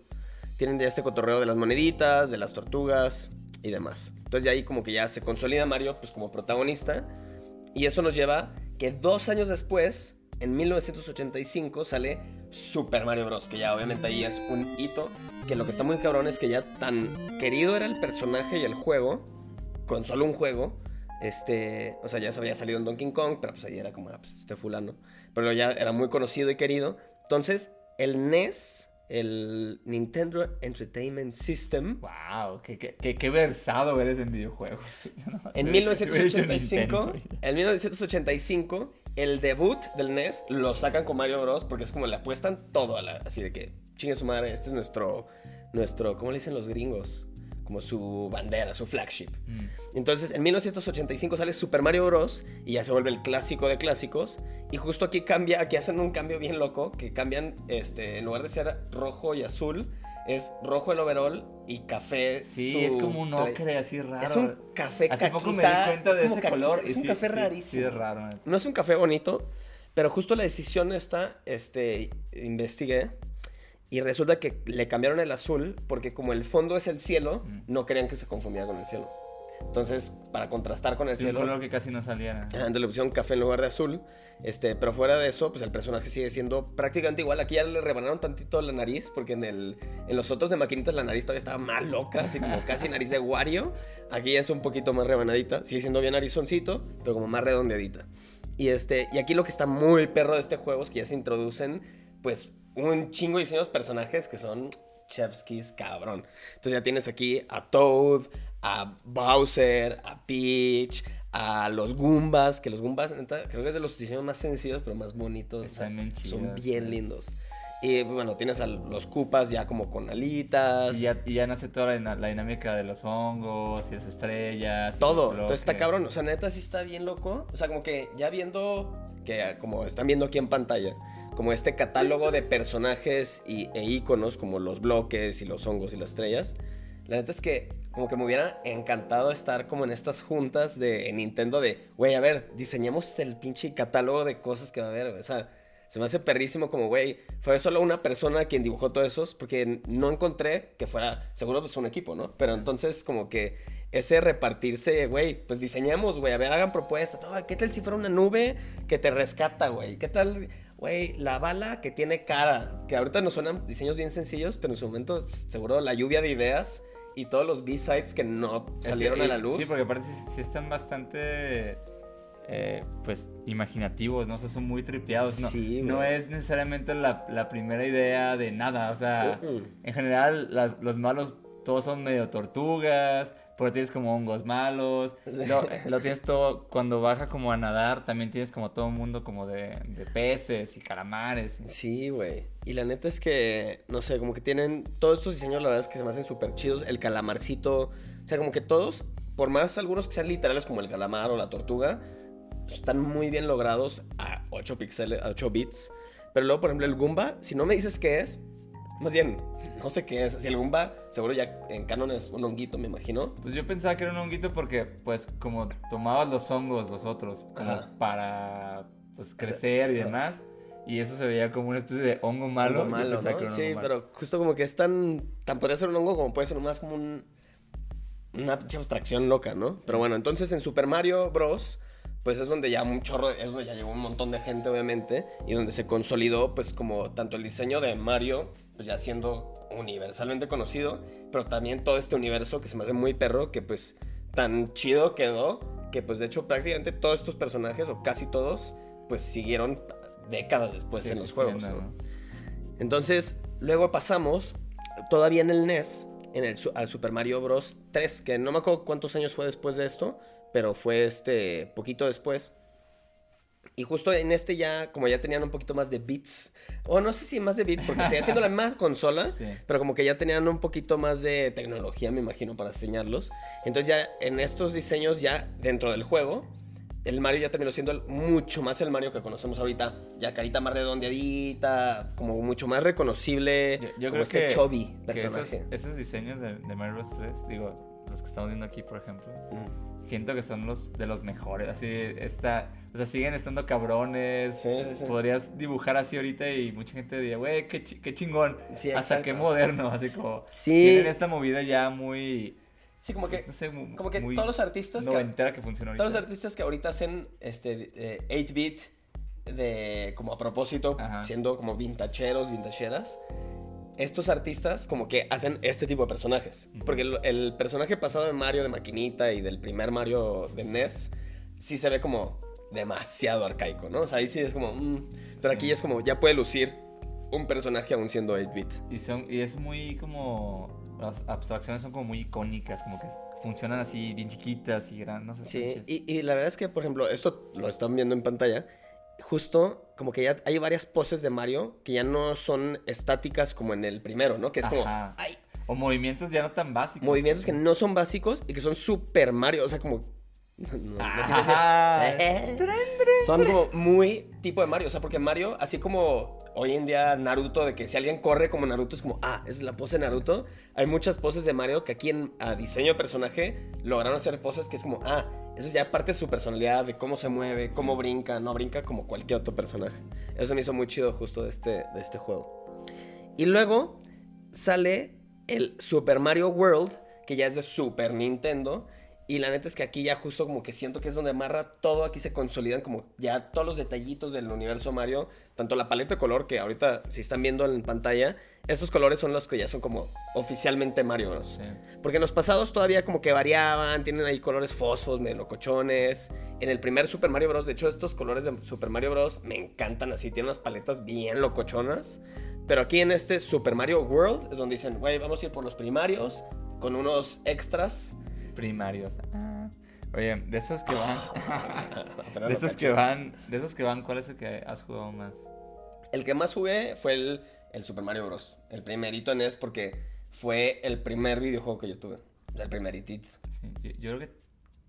Speaker 2: Tienen ya este cotorreo de las moneditas, de las tortugas y demás. Entonces ya ahí como que ya se consolida Mario pues como protagonista. Y eso nos lleva que dos años después, en 1985, sale Super Mario Bros. Que ya obviamente ahí es un hito. Que lo que está muy cabrón es que ya tan querido era el personaje y el juego, con solo un juego. Este, o sea, ya se había salido en Donkey Kong, pero pues ahí era como, ah, pues este fulano. Pero ya era muy conocido y querido. Entonces, el NES, el Nintendo Entertainment System,
Speaker 1: Wow, qué, qué, qué, versado eres en videojuegos.
Speaker 2: En
Speaker 1: hubiera dicho
Speaker 2: 1985,
Speaker 1: Nintendo.
Speaker 2: en 1985, el debut del NES lo sacan con Mario Bros. porque es como le apuestan todo a la, así de que chingue su madre, este es nuestro, nuestro, ¿cómo le dicen los gringos? Como su bandera, su flagship.
Speaker 1: Mm.
Speaker 2: Entonces, en 1985 sale Super Mario Bros. y ya se vuelve el clásico de clásicos. Y justo aquí cambia, aquí hacen un cambio bien loco, que cambian, este, en lugar de ser rojo y azul, es rojo el overall y café.
Speaker 1: Sí,
Speaker 2: su
Speaker 1: es como un ocre así raro.
Speaker 2: Es un café
Speaker 1: Hace poco me di cuenta
Speaker 2: es
Speaker 1: de
Speaker 2: como
Speaker 1: ese color.
Speaker 2: es un
Speaker 1: sí-
Speaker 2: café
Speaker 1: sí-
Speaker 2: rarísimo.
Speaker 1: Sí, es raro.
Speaker 2: No es un café bonito, pero justo la decisión esta, este, investigué. Y resulta que le cambiaron el azul porque como el fondo es el cielo, no querían que se confundiera con el cielo. Entonces, para contrastar con el
Speaker 1: Sí, un
Speaker 2: cielo,
Speaker 1: color que casi no saliera.
Speaker 2: Entonces le pusieron café en lugar de azul. Este, pero fuera de eso, pues el personaje sigue siendo prácticamente igual. Aquí ya le rebanaron tantito la nariz, porque en, el, en los otros de maquinitas la nariz todavía estaba más loca, así como casi nariz de Wario. Aquí ya es un poquito más rebanadita. Sigue siendo bien narizoncito, pero como más redondeadita. Y, este, y aquí lo que está muy perro de este juego es que ya se introducen, pues, un chingo de diseños personajes que son chefskis, cabrón. Entonces ya tienes aquí a Toad, a Bowser, a Peach, a los Goombas, que los Goombas, creo que es de los diseños más sencillos, pero más bonitos.
Speaker 1: Están bien
Speaker 2: Son
Speaker 1: chidos,
Speaker 2: bien
Speaker 1: sí.
Speaker 2: lindos. Y bueno, tienes a los Koopas ya como con alitas.
Speaker 1: Y ya, y ya nace toda la, dinámica de los hongos y las estrellas. y
Speaker 2: Todo. Entonces está cabrón. O sea, neta sí está bien loco. O sea, como que ya viendo, que como están viendo aquí en pantalla, como este catálogo de personajes y, e iconos, como los bloques y los hongos y las estrellas. La neta es que como que me hubiera encantado estar como en estas juntas de Nintendo de, güey, a ver, diseñemos el pinche catálogo de cosas que va a haber. güey". O sea, se me hace perrísimo como, güey, fue solo una persona quien dibujó todos esos, porque no encontré que fuera, seguro pues un equipo, ¿no? Pero entonces como que ese repartirse, güey, pues diseñamos, güey, a ver, hagan propuestas. No, ¿qué tal si fuera una nube que te rescata, güey? ¿Qué tal, güey, la bala que tiene cara? Que ahorita nos suenan diseños bien sencillos, pero en su momento seguro la lluvia de ideas y todos los B-sides que no
Speaker 1: Es que,
Speaker 2: salieron a la luz.
Speaker 1: Sí, porque aparte sí, sí están bastante. eh, pues imaginativos, ¿no? O sea, son muy tripeados. No,
Speaker 2: Sí,
Speaker 1: no es necesariamente la, la primera idea de nada. O sea, en general, las- los malos todos son medio tortugas. Porque tienes como hongos malos. Lo, lo tienes todo, cuando baja como a nadar, también tienes como todo un mundo como de, de peces y calamares. y-
Speaker 2: Sí, güey. Y la neta es que, no sé, como que tienen todos estos diseños, la verdad es que se me hacen súper chidos. El calamarcito, o sea, como que todos, por más algunos que sean literales como el calamar o la tortuga, están muy bien logrados a 8 píxeles, a 8 bits. Pero luego, por ejemplo, el Goomba, si no me dices qué es, más bien, no sé qué es. Si el Goomba, seguro ya en canon es un honguito, me imagino.
Speaker 1: Pues yo pensaba que era un honguito porque, pues, como tomabas los hongos, los otros, como
Speaker 2: Ajá.
Speaker 1: para, pues, crecer y demás. Y eso se veía como una especie de hongo malo. Yo
Speaker 2: malo, ¿no? Sí,
Speaker 1: hongo malo.
Speaker 2: pero justo como que es tan, tan podría ser un hongo como puede ser más como un, una pinche abstracción loca, ¿no? Pero bueno, entonces en Super Mario Bros. Pues es donde ya un chorro, es donde ya llegó un montón de gente, obviamente, y donde se consolidó, pues, como tanto el diseño de Mario, pues ya siendo universalmente conocido, pero también todo este universo que se me hace muy perro, que pues tan chido quedó, que pues de hecho prácticamente todos estos personajes, o casi todos, pues siguieron décadas después
Speaker 1: Sí,
Speaker 2: en los juegos. Entonces, luego pasamos, todavía en el NES, en el, al Super Mario Bros. 3, que no me acuerdo cuántos años fue después de esto, pero fue este poquito después. Y justo en este ya, como ya tenían un poquito más de bits, o no sé si más de bits, porque seguía siendo la misma consola,
Speaker 1: Sí.
Speaker 2: pero como que ya tenían un poquito más de tecnología, me imagino, para diseñarlos. Entonces ya en estos diseños, ya dentro del juego, el Mario ya terminó siendo el- mucho más el Mario que conocemos ahorita. Ya carita más redondeadita, como mucho más reconocible.
Speaker 1: Yo, yo
Speaker 2: como
Speaker 1: creo
Speaker 2: este
Speaker 1: que,
Speaker 2: chubby
Speaker 1: que esos,
Speaker 2: personaje.
Speaker 1: esos diseños de, de Mario Bros 3, digo, los que estamos viendo aquí, por ejemplo,
Speaker 2: Mm.
Speaker 1: siento que son los de los mejores. Así, está, o sea, siguen estando cabrones.
Speaker 2: Sí, sí, sí.
Speaker 1: Podrías dibujar así ahorita y mucha gente diría, güey, qué, chi- qué chingón. Hasta qué moderno, así como.
Speaker 2: Sí.
Speaker 1: Tienen esta movida ya muy.
Speaker 2: Sí, como que,
Speaker 1: no sé, mu-
Speaker 2: como que
Speaker 1: muy
Speaker 2: todos los artistas que,
Speaker 1: noventera que funciona ahorita.
Speaker 2: todos los artistas que ahorita hacen este eh, 8-bit de como a propósito,
Speaker 1: Ajá.
Speaker 2: siendo como vintacheros, vintacheras. Estos artistas como que hacen este tipo de personajes. Porque el, el personaje pasado de Mario de maquinita y del primer Mario de NES sí se ve como demasiado arcaico, ¿no? O sea, ahí sí es como... mm, pero
Speaker 1: Sí.
Speaker 2: aquí ya es como, ya puede lucir un personaje aún siendo 8-bit.
Speaker 1: Y, son, y es muy como. Las abstracciones son como muy icónicas, como que funcionan así bien chiquitas y grandes. No sé,
Speaker 2: Sí, y, y la verdad es que, por ejemplo, esto lo están viendo en pantalla. Justo como que ya hay varias poses de Mario que ya no son estáticas como en el primero, ¿no? Que es como
Speaker 1: O movimientos ya no tan básicos.
Speaker 2: movimientos que no son básicos y que son super Mario. O sea, como. No, no quise decir-
Speaker 1: Ajá.
Speaker 2: Son como muy tipo de Mario. O sea, porque Mario, así como hoy en día Naruto, de que si alguien corre como Naruto es como, ah, es la pose de Naruto. Hay muchas poses de Mario que aquí en a diseño de personaje lograron hacer poses que es como, ah, eso ya parte de su personalidad, de cómo se mueve, cómo brinca, no brinca como cualquier otro personaje. Eso me hizo muy chido justo de este, de este juego. Y luego sale el Super Mario World, que ya es de Super Nintendo. Y la neta es que aquí ya justo como que siento que es donde amarra todo, aquí se consolidan como ya todos los detallitos del universo Mario, tanto la paleta de color que ahorita si están viendo en pantalla, estos colores son los que ya son como oficialmente Mario Bros.
Speaker 1: Sí.
Speaker 2: Porque en los pasados todavía como que variaban, tienen ahí colores fosfos, medio locochones. En el primer Super Mario Bros. De hecho, estos colores de Super Mario Bros. me encantan así, tienen unas paletas bien locochonas. Pero aquí en este Super Mario World es donde dicen, güey, vamos a ir por los primarios con unos extras.
Speaker 1: Primarios. Ah. Oye, de esos que van. De esos que van. De esos que van, ¿cuál es el que has jugado más?
Speaker 2: El que más jugué fue el, el Super Mario Bros. El primerito en NES porque fue el primer videojuego que yo tuve. El primeritito.
Speaker 1: Sí, yo, yo creo que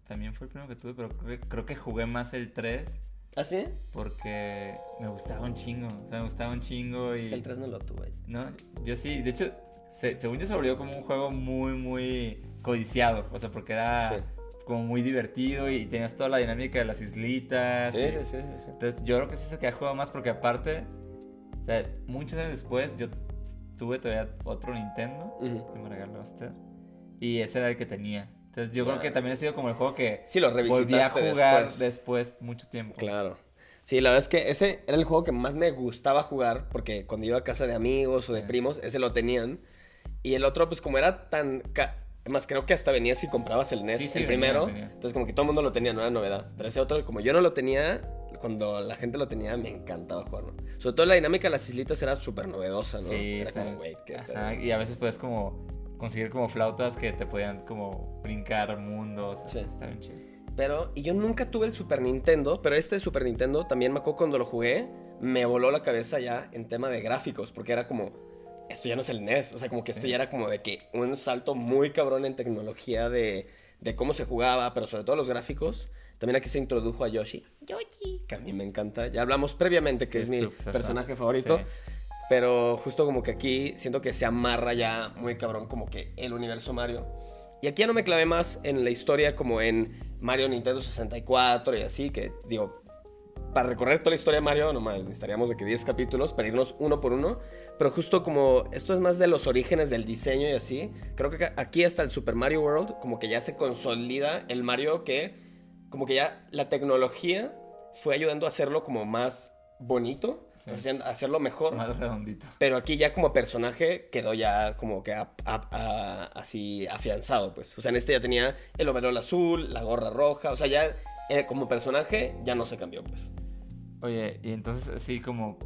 Speaker 1: también fue el primero que tuve, pero creo que, creo que jugué más el 3
Speaker 2: ¿Ah, sí?
Speaker 1: porque me gustaba un chingo. O sea, me gustaba un chingo y.
Speaker 2: El 3 no lo tuve.
Speaker 1: No, yo sí, de hecho, se- según yo se volvió como un juego muy, muy codiciado. O sea, porque era
Speaker 2: Sí.
Speaker 1: como muy divertido y tenías toda la dinámica de las islitas.
Speaker 2: Sí,
Speaker 1: y-
Speaker 2: sí, sí, sí, sí.
Speaker 1: Entonces, yo creo que ese es el que ha jugado más porque aparte, o sea, muchos años después yo tuve todavía otro Nintendo
Speaker 2: Ujú.
Speaker 1: que me regaló usted y ese era el que tenía. Entonces, yo
Speaker 2: Ya.
Speaker 1: creo que también ha sido como el juego que
Speaker 2: Sí, lo
Speaker 1: volví a jugar
Speaker 2: después.
Speaker 1: después. mucho tiempo.
Speaker 2: Claro. Sí, la verdad es que ese era el juego que más me gustaba jugar porque cuando iba a casa de amigos o de
Speaker 1: Sí.
Speaker 2: primos, ese lo tenían. Y el otro, pues como era tan... Además, creo que hasta venía si comprabas el NES,
Speaker 1: Sí, sí,
Speaker 2: el
Speaker 1: venía,
Speaker 2: primero.
Speaker 1: venía.
Speaker 2: Entonces, como que todo el mundo lo tenía, no era novedad. Pero ese otro, como yo no lo tenía, cuando la gente lo tenía, me encantaba jugarlo. Sobre todo la dinámica de las islitas era súper novedosa, ¿no?
Speaker 1: Sí,
Speaker 2: era como, güey, qué
Speaker 1: ajá, y a veces puedes como conseguir como flautas que te podían como brincar mundos.
Speaker 2: Sí.
Speaker 1: Está bien chido.
Speaker 2: Pero, y yo nunca tuve el Super Nintendo, pero este Super Nintendo también me acuerdo cuando lo jugué, me voló la cabeza ya en tema de gráficos, porque era como, esto ya no es el NES, o sea, como que esto ya era como de que un salto muy cabrón en tecnología de, de cómo se jugaba, pero sobre todo los gráficos. También aquí se introdujo a Yoshi. Yoshi, que a mí me encanta. Ya hablamos previamente que es, mi personaje favorito.
Speaker 1: Sí.
Speaker 2: Pero justo como que aquí siento que se amarra ya muy cabrón como que el universo Mario. Y aquí ya no me clavé más en la historia como en Mario Nintendo 64 y así, que digo, para recorrer toda la historia de Mario nomás necesitaríamos de que 10 capítulos para irnos uno por uno. Pero justo como esto es más de los orígenes del diseño y así, creo que aquí hasta el Super Mario World como que ya se consolida el Mario que como que ya la tecnología fue ayudando a hacerlo como más bonito,
Speaker 1: Sí.
Speaker 2: hacerlo mejor.
Speaker 1: Más redondito.
Speaker 2: Pero aquí ya como personaje quedó ya como que a- a- a- así afianzado, pues. O sea, en este ya tenía el overol azul, la gorra roja. O sea, ya eh, como personaje ya no se cambió, pues.
Speaker 1: Oye, y entonces así como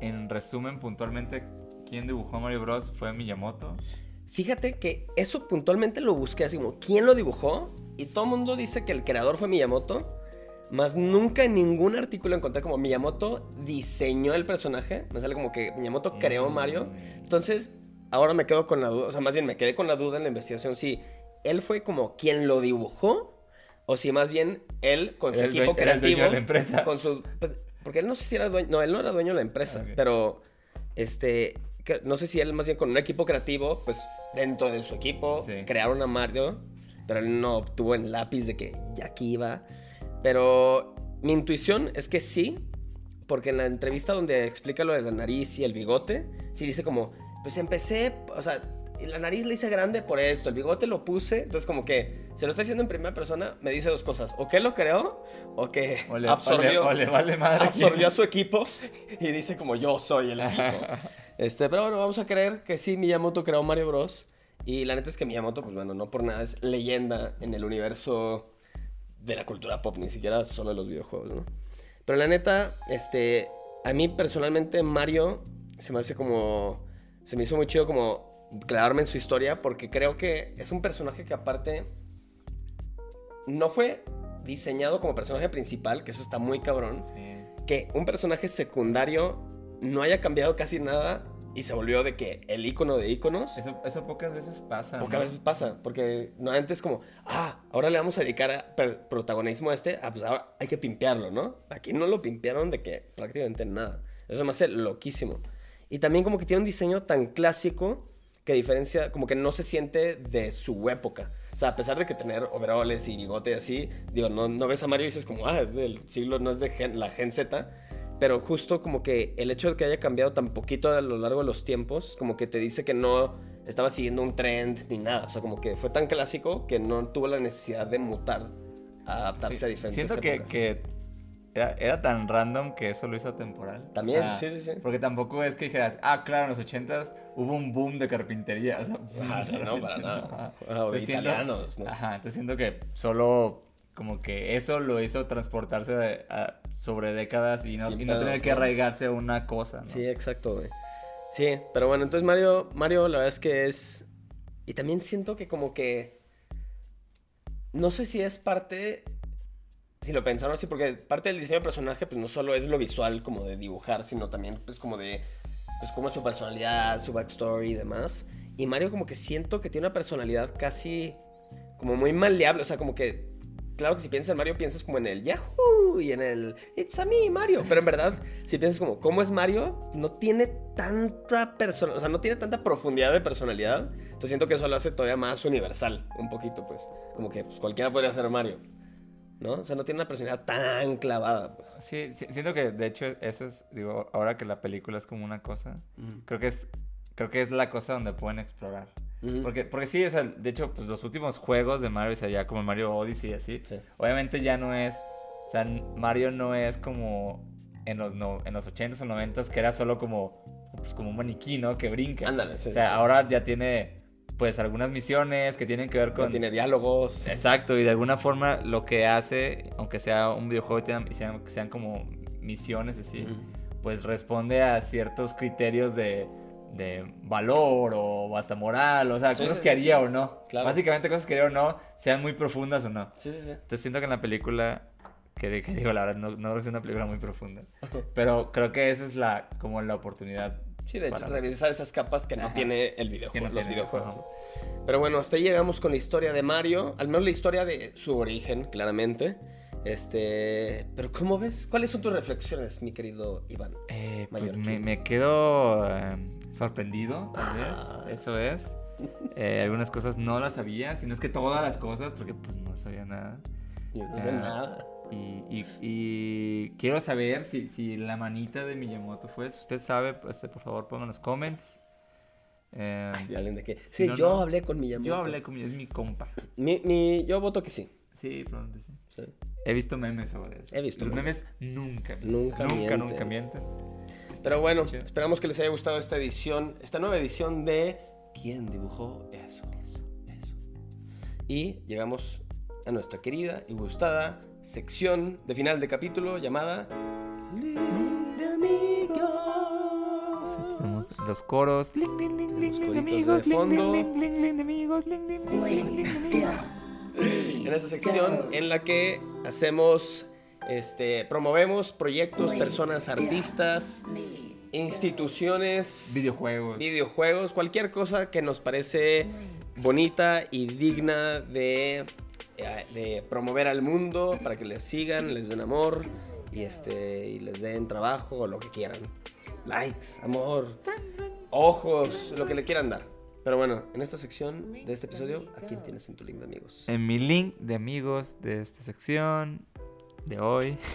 Speaker 1: en resumen puntualmente, ¿quién dibujó Mario Bros? Fue Miyamoto.
Speaker 2: Fíjate que eso puntualmente lo busqué así como, ¿quién lo dibujó? Y todo el mundo dice que el creador fue Miyamoto. Más nunca en ningún artículo encontré como Miyamoto diseñó el personaje. Me sale como que Miyamoto creó
Speaker 1: Mm.
Speaker 2: Mario. Entonces, ahora me quedo con la duda, o sea, más bien me quedé con la duda en la investigación si él fue como quien lo dibujó o si más bien él con su
Speaker 1: el
Speaker 2: equipo
Speaker 1: dueño
Speaker 2: creativo
Speaker 1: de la empresa.
Speaker 2: con su pues, porque él no sé si era dueño, no, él no era dueño de la empresa, pero este que- no sé si él más bien con un equipo creativo, pues dentro de su equipo
Speaker 1: Sí.
Speaker 2: crearon a Mario, pero él no obtuvo el lápiz de que ya aquí iba. Pero mi intuición es que sí, porque en la entrevista donde explica lo de la nariz y el bigote, sí dice como, pues empecé, o sea, la nariz la hice grande por esto, el bigote lo puse, entonces como que se lo está diciendo en primera persona, me dice dos cosas, o que lo creó, o que
Speaker 1: O le,
Speaker 2: absorbió,
Speaker 1: o le- o le vale madre.
Speaker 2: absorbió a su equipo y dice como yo soy el equipo. Este, pero bueno, vamos a creer que sí, Miyamoto creó Mario Bros. Y la neta es que Miyamoto, pues bueno, no por nada es leyenda en el universo de la cultura pop, ni siquiera solo de los videojuegos, ¿no? Pero la neta, este, a mí personalmente Mario se me hace como, se me hizo muy chido como clavarme en su historia porque creo que es un personaje que aparte no fue diseñado como personaje principal, que eso está muy cabrón
Speaker 1: Sí.
Speaker 2: que un personaje secundario no haya cambiado casi nada y se volvió de que el icono de iconos.
Speaker 1: Eso, eso pocas veces pasa.
Speaker 2: Pocas
Speaker 1: ¿no?
Speaker 2: veces pasa, porque normalmente es como, ah, ahora le vamos a dedicar a protagonismo a este, ah, pues ahora hay que pimpearlo, ¿no? Aquí no lo pimpearon de que prácticamente nada. Eso me hace loquísimo. Y también como que tiene un diseño tan clásico que diferencia, como que no se siente de su época. O sea, a pesar de que tener overoles y bigote y así, digo, no, no ves a Mario y dices como, ah, es del siglo, no es de gen- la Gen Z. Pero justo como que el hecho de que haya cambiado tan poquito a lo largo de los tiempos, como que te dice que no estaba siguiendo un trend ni nada. O sea, como que fue tan clásico que no tuvo la necesidad de mutar, a adaptarse
Speaker 1: Sí,
Speaker 2: a diferentes
Speaker 1: Siento que,
Speaker 2: épocas.
Speaker 1: que era, era tan random que eso lo hizo temporal.
Speaker 2: También,
Speaker 1: O sea,
Speaker 2: sí, sí, sí.
Speaker 1: Porque tampoco es que dijeras, ah, claro, en los ochentas hubo un boom de carpintería. O sea,
Speaker 2: Ah, sí, no, para nada.
Speaker 1: Ajá.
Speaker 2: O
Speaker 1: siento-
Speaker 2: ¿no?
Speaker 1: Ajá, entonces siento que solo como que eso lo hizo transportarse de- a- sobre décadas y no,
Speaker 2: Sin
Speaker 1: y no tener que arraigarse a una cosa, ¿no?
Speaker 2: Sí, exacto, güey. Sí, pero bueno, entonces Mario, Mario la verdad es que es... Y también siento que como que... No sé si es parte... Si lo pensaron así, porque parte del diseño de personaje pues no solo es lo visual como de dibujar, sino también pues como de... Pues como su personalidad, su backstory y demás. Y Mario como que siento que tiene una personalidad casi... Como muy maleable, o sea, como que... Claro que si piensas en Mario piensas como en el Yahoo y en el It's a me Mario, pero en verdad si piensas como cómo es Mario, no tiene tanta personalidad, o sea, no tiene tanta profundidad de personalidad. Entonces siento que eso lo hace todavía más universal, un poquito, pues. Como que pues, cualquiera podría ser Mario, ¿no? O sea, no tiene una personalidad tan clavada, pues.
Speaker 1: Sí, sí, siento que de hecho eso es, digo, ahora que la película es como una cosa, creo que es, creo que es la cosa donde pueden explorar. Porque, porque sí, o sea, de hecho, pues los últimos juegos de Mario, o sea, ya como Mario Odyssey y así,
Speaker 2: Sí.
Speaker 1: obviamente ya no es, o sea, Mario no es como en los, no, en los 80s o 90s, que era solo como, pues como un maniquí, ¿no? Que brinca.
Speaker 2: Ándale, sí,
Speaker 1: O sea,
Speaker 2: sí.
Speaker 1: ahora ya tiene, pues, algunas misiones que tienen que ver
Speaker 2: No
Speaker 1: con...
Speaker 2: tiene diálogos.
Speaker 1: Exacto, y de alguna forma lo que hace, aunque sea un videojuego y sean, como misiones así, pues responde a ciertos criterios de, de valor o hasta moral, o sea,
Speaker 2: Sí,
Speaker 1: cosas
Speaker 2: sí,
Speaker 1: que haría
Speaker 2: sí.
Speaker 1: o no.
Speaker 2: Claro.
Speaker 1: Básicamente cosas que haría o no, sean muy profundas o no.
Speaker 2: Sí, sí, sí.
Speaker 1: Entonces siento que en la película, que, que digo la verdad, no, no creo que sea una película muy profunda, pero creo que esa es la, como la oportunidad.
Speaker 2: Sí, de hecho,
Speaker 1: para-
Speaker 2: revisar esas capas que no
Speaker 1: Ajá.
Speaker 2: tiene el videojuego,
Speaker 1: no
Speaker 2: los
Speaker 1: tiene,
Speaker 2: videojuegos. Pero bueno, hasta ahí llegamos con la historia de Mario, al menos la historia de su origen, claramente. Este, pero ¿cómo ves? ¿Cuáles son tus reflexiones, mi querido Iván?
Speaker 1: Eh, pues me, me quedo eh, sorprendido, tal vez,
Speaker 2: Ah.
Speaker 1: eso es. Eh, algunas cosas no las sabía, sino es que todas las cosas, porque pues no sabía nada.
Speaker 2: Yo no sé
Speaker 1: Ah.
Speaker 2: nada.
Speaker 1: Y, y- y quiero saber si, si la manita de Miyamoto fue. Si usted sabe, pues, por favor pongan en los comments. Eh,
Speaker 2: hablen de qué.
Speaker 1: Si
Speaker 2: Sí,
Speaker 1: no,
Speaker 2: yo
Speaker 1: no.
Speaker 2: hablé con Miyamoto.
Speaker 1: yo hablé con mi, es mi compa.
Speaker 2: Mi, mi- yo voto que sí.
Speaker 1: Sí, probablemente sí.
Speaker 2: Sí.
Speaker 1: He visto memes sobre eso.
Speaker 2: He visto
Speaker 1: Los
Speaker 2: memes.
Speaker 1: memes nunca,
Speaker 2: Nunca
Speaker 1: nunca,
Speaker 2: mienten.
Speaker 1: nunca mienten.
Speaker 2: Pero bueno, esperamos que les haya gustado esta edición, esta nueva edición de ¿Quién dibujó eso? Eso, eso. Y llegamos a nuestra querida y gustada sección de final de capítulo llamada Link de amigos.
Speaker 1: Tenemos los coros. Amigos,
Speaker 2: de
Speaker 1: ling,
Speaker 2: fondo.
Speaker 1: ling, ling, ling, ling, de amigos, ling, ling, ling, ling, ling, ling, ling.
Speaker 2: En esta sección en la que hacemos, este, promovemos proyectos, personas, artistas, instituciones,
Speaker 1: Videojuegos.
Speaker 2: videojuegos, cualquier cosa que nos parece bonita y digna de, de promover al mundo para que les sigan, les den amor y, este, y les den trabajo o lo que quieran. Likes, amor, ojos, lo que le quieran dar. Pero bueno, en esta sección de este episodio, ¿a quién tienes en tu link de amigos?
Speaker 1: En mi link de amigos de esta sección de hoy.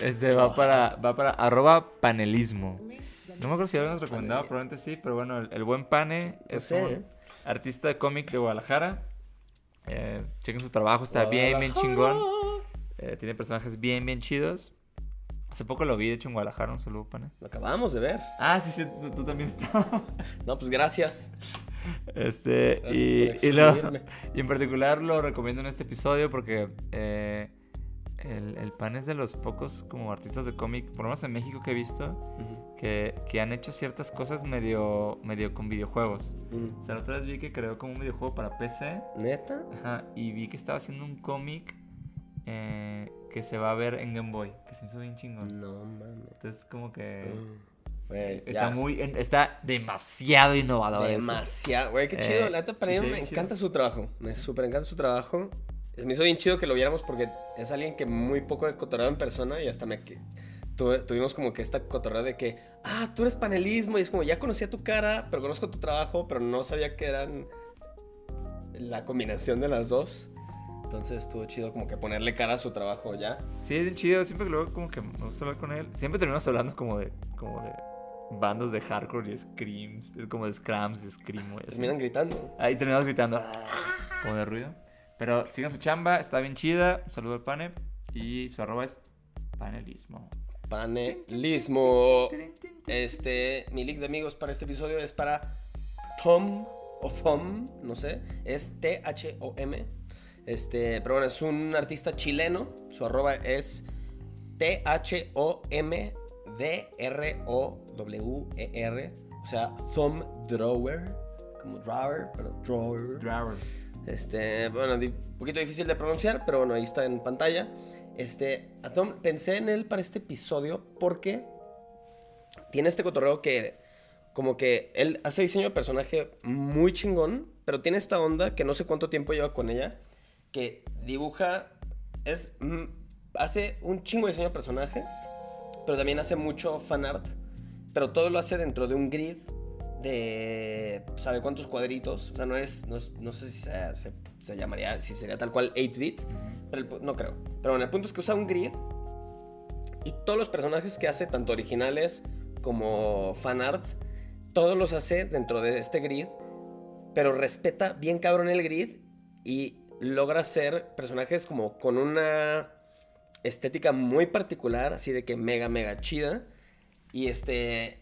Speaker 1: Este va para, va para arroba panelismo. No me acuerdo si habíamos recomendado, probablemente sí, pero bueno, el, el buen Pane
Speaker 2: No
Speaker 1: es
Speaker 2: sé,
Speaker 1: un
Speaker 2: ¿eh?
Speaker 1: artista de cómic de Guadalajara. Eh, chequen su trabajo, está bien, bien chingón. Eh, tiene personajes bien, bien chidos. Hace poco lo vi, de hecho, en Guadalajara. Un saludo, Pane.
Speaker 2: Lo acabamos de ver.
Speaker 1: Ah, sí, sí, tú, tú también estás.
Speaker 2: No, pues gracias.
Speaker 1: Este,
Speaker 2: Gracias
Speaker 1: y, lo- y en particular lo recomiendo en este episodio porque eh, el, el pan es de los pocos como artistas de cómic, por lo menos en México que he visto, que, que han hecho ciertas cosas medio, medio con videojuegos. O sea, la otra vez vi que creó como un videojuego para PC
Speaker 2: ¿Neta?
Speaker 1: ajá, y vi que estaba haciendo un cómic eh, que se va a ver en Game Boy, que se hizo bien chingón.
Speaker 2: No mames.
Speaker 1: Entonces como que...
Speaker 2: Güey,
Speaker 1: Está
Speaker 2: ya.
Speaker 1: muy, está demasiado innovador.
Speaker 2: Demasiado, güey, qué
Speaker 1: Eh,
Speaker 2: chido. La neta, para mí
Speaker 1: sí,
Speaker 2: me
Speaker 1: chido.
Speaker 2: encanta su trabajo. Me súper encanta su trabajo. Me hizo bien chido que lo viéramos porque es alguien que muy poco he cotorreado en persona y hasta me... tuve- tuvimos como que esta cotorreo de que, ah, tú eres panelismo y es como, ya conocía tu cara, pero conozco tu trabajo, pero no sabía que eran la combinación de las dos. Entonces estuvo chido como que ponerle cara a su trabajo ya.
Speaker 1: Sí, es bien chido. Siempre que luego como que me gusta hablar con él. Siempre terminamos hablando como de, como de bandas de hardcore y screams. Como de scrams, de scream. así.
Speaker 2: Terminan gritando.
Speaker 1: Ahí terminamos gritando. "Ah", Como de ruido. Pero sigan su chamba, está bien chida. Un saludo al pane. Y su arroba es panelismo.
Speaker 2: Panelismo. Este, mi link de amigos para este episodio es para Tom o Thom, no sé, es T-H-O-M. Este, pero bueno, es un artista chileno. Su arroba es T-H-O-M-D-R-O-W-E-R. O sea, Thumb Drawer. Como drawer, pero drawer.
Speaker 1: Drawer.
Speaker 2: Este, bueno, un poquito difícil de pronunciar, pero bueno, ahí está en pantalla. Este, Atom, pensé en él para este episodio porque tiene este cotorreo que, como que él hace diseño de personaje muy chingón, pero tiene esta onda que no sé cuánto tiempo lleva con ella, que dibuja, es, mm, hace un chingo de diseño de personaje, pero también hace mucho fan art, pero todo lo hace dentro de un grid de sabe cuántos cuadritos, o sea, no es, no, no sé si se, se- se llamaría, si sería tal cual 8-bit, pero el no creo. Pero bueno, el punto es que usa un grid y todos los personajes que hace, tanto originales como fan art, todos los hace dentro de este grid, pero respeta bien cabrón el grid y logra hacer personajes como con una estética muy particular, así de que mega, mega chida. Y este.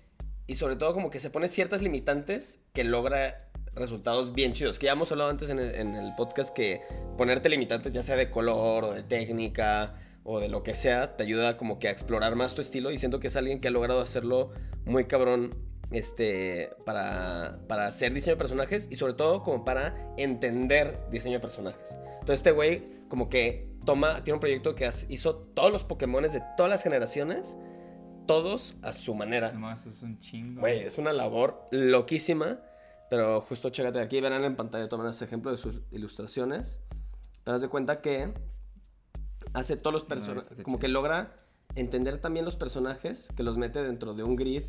Speaker 2: Y sobre todo, como que se pone ciertas limitantes que logra resultados bien chidos. Que ya hemos hablado antes en el, podcast que ponerte limitantes, ya sea de color o de técnica o de lo que sea, te ayuda como que a explorar más tu estilo. Y siento que es alguien que ha logrado hacerlo muy cabrón este, para, para hacer diseño de personajes y sobre todo como para entender diseño de personajes. Entonces este güey como que toma, tiene un proyecto que hizo todos los Pokémones de todas las generaciones, todos a su manera.
Speaker 1: Además, es un chingo.
Speaker 2: Güey, es una labor loquísima, pero justo chécate aquí, verán en pantalla, toman este ejemplo de sus ilustraciones. Te das de cuenta que hace todos los
Speaker 1: No,
Speaker 2: personajes,
Speaker 1: está
Speaker 2: como
Speaker 1: chido.
Speaker 2: que logra entender también los personajes, que los mete dentro de un grid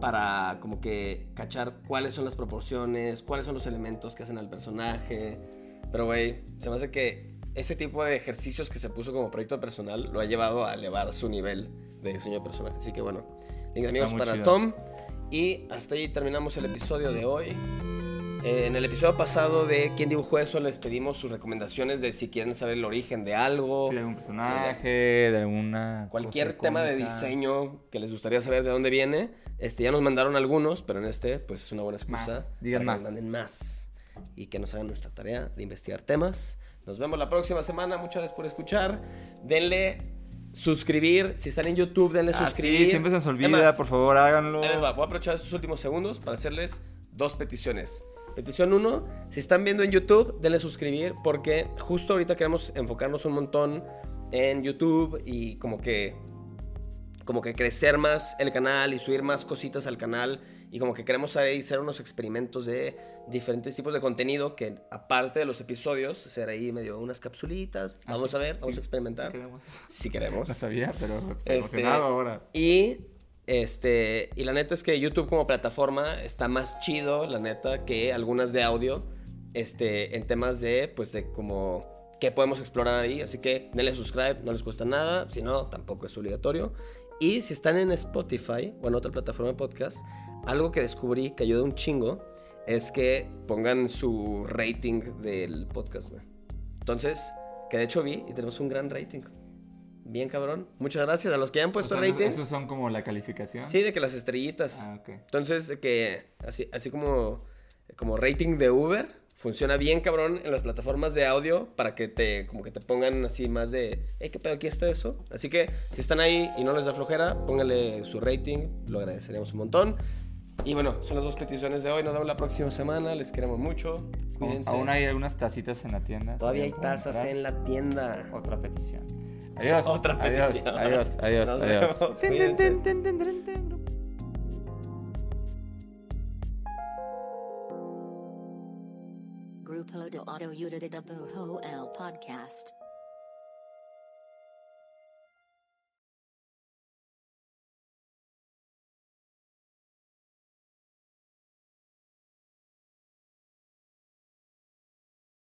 Speaker 2: para como que cachar cuáles son las proporciones, cuáles son los elementos que hacen al personaje. Pero, güey, se me hace que ese tipo de ejercicios que se puso como proyecto personal lo ha llevado a elevar su nivel de diseño de personaje. Así que, bueno, links amigos para
Speaker 1: chido.
Speaker 2: Tom. Y hasta ahí terminamos el episodio de hoy. Eh, en el episodio pasado de ¿Quién dibujó eso? les pedimos sus recomendaciones de si quieren saber el origen de algo.
Speaker 1: Sí, de algún personaje, de alguna.
Speaker 2: Cualquier tema de diseño que les gustaría saber de dónde viene, este, ya nos mandaron algunos, pero en este, pues es una buena excusa.
Speaker 1: Más, digan
Speaker 2: para que
Speaker 1: más.
Speaker 2: nos manden más. Y que nos hagan nuestra tarea de investigar temas. Nos vemos la próxima semana. Muchas gracias por escuchar. Denle suscribir. Si están en YouTube, denle
Speaker 1: Ah,
Speaker 2: suscribir.
Speaker 1: sí, siempre se nos olvida,
Speaker 2: Además,
Speaker 1: por favor, háganlo.
Speaker 2: Va, Voy a aprovechar estos últimos segundos para hacerles dos peticiones. Petición 1, si están viendo en YouTube, denle suscribir porque justo ahorita queremos enfocarnos un montón en YouTube y como que como que crecer más el canal y subir más cositas al canal y como que queremos ahí hacer unos experimentos de diferentes tipos de contenido que aparte de los episodios, hacer ahí medio unas capsulitas,
Speaker 1: Ah,
Speaker 2: vamos
Speaker 1: sí,
Speaker 2: a ver,
Speaker 1: sí,
Speaker 2: vamos a
Speaker 1: sí,
Speaker 2: experimentar,
Speaker 1: sí queremos eso.
Speaker 2: si queremos.
Speaker 1: No sabía, pero estoy
Speaker 2: Este,
Speaker 1: emocionado ahora.
Speaker 2: Y este y la neta es que YouTube como plataforma está más chido, la neta, que algunas de audio este en temas de pues de como qué podemos explorar ahí, así que denle subscribe, no les cuesta nada, si no tampoco es obligatorio. Y si están en Spotify o en otra plataforma de podcast, algo que descubrí que ayuda un chingo es que pongan su rating del podcast, güey. Entonces, que de hecho vi y tenemos un gran rating. Bien, cabrón. Muchas gracias a los que hayan puesto
Speaker 1: O sea,
Speaker 2: rating.
Speaker 1: ¿Esos son como la calificación?
Speaker 2: Sí, de que las estrellitas.
Speaker 1: Ah, ok.
Speaker 2: Entonces, que así, así como, como rating de Uber, funciona bien, cabrón, en las plataformas de audio para que te, como que te pongan así más de, hey, ¿qué pedo? Aquí está eso. Así que, si están ahí y no les da flojera, pónganle su rating, lo agradeceríamos un montón. Y bueno, son las dos peticiones de hoy. Nos vemos la próxima semana. Les queremos mucho. Cuídense.
Speaker 1: Aún hay algunas tacitas en la tienda.
Speaker 2: Todavía hay tazas en la tienda.
Speaker 1: Otra petición. Adiós.
Speaker 2: Otra
Speaker 1: adiós,
Speaker 2: petición.
Speaker 1: Adiós, adiós, adiós.
Speaker 3: Grupo de Auto Unidad Bujo el Podcast.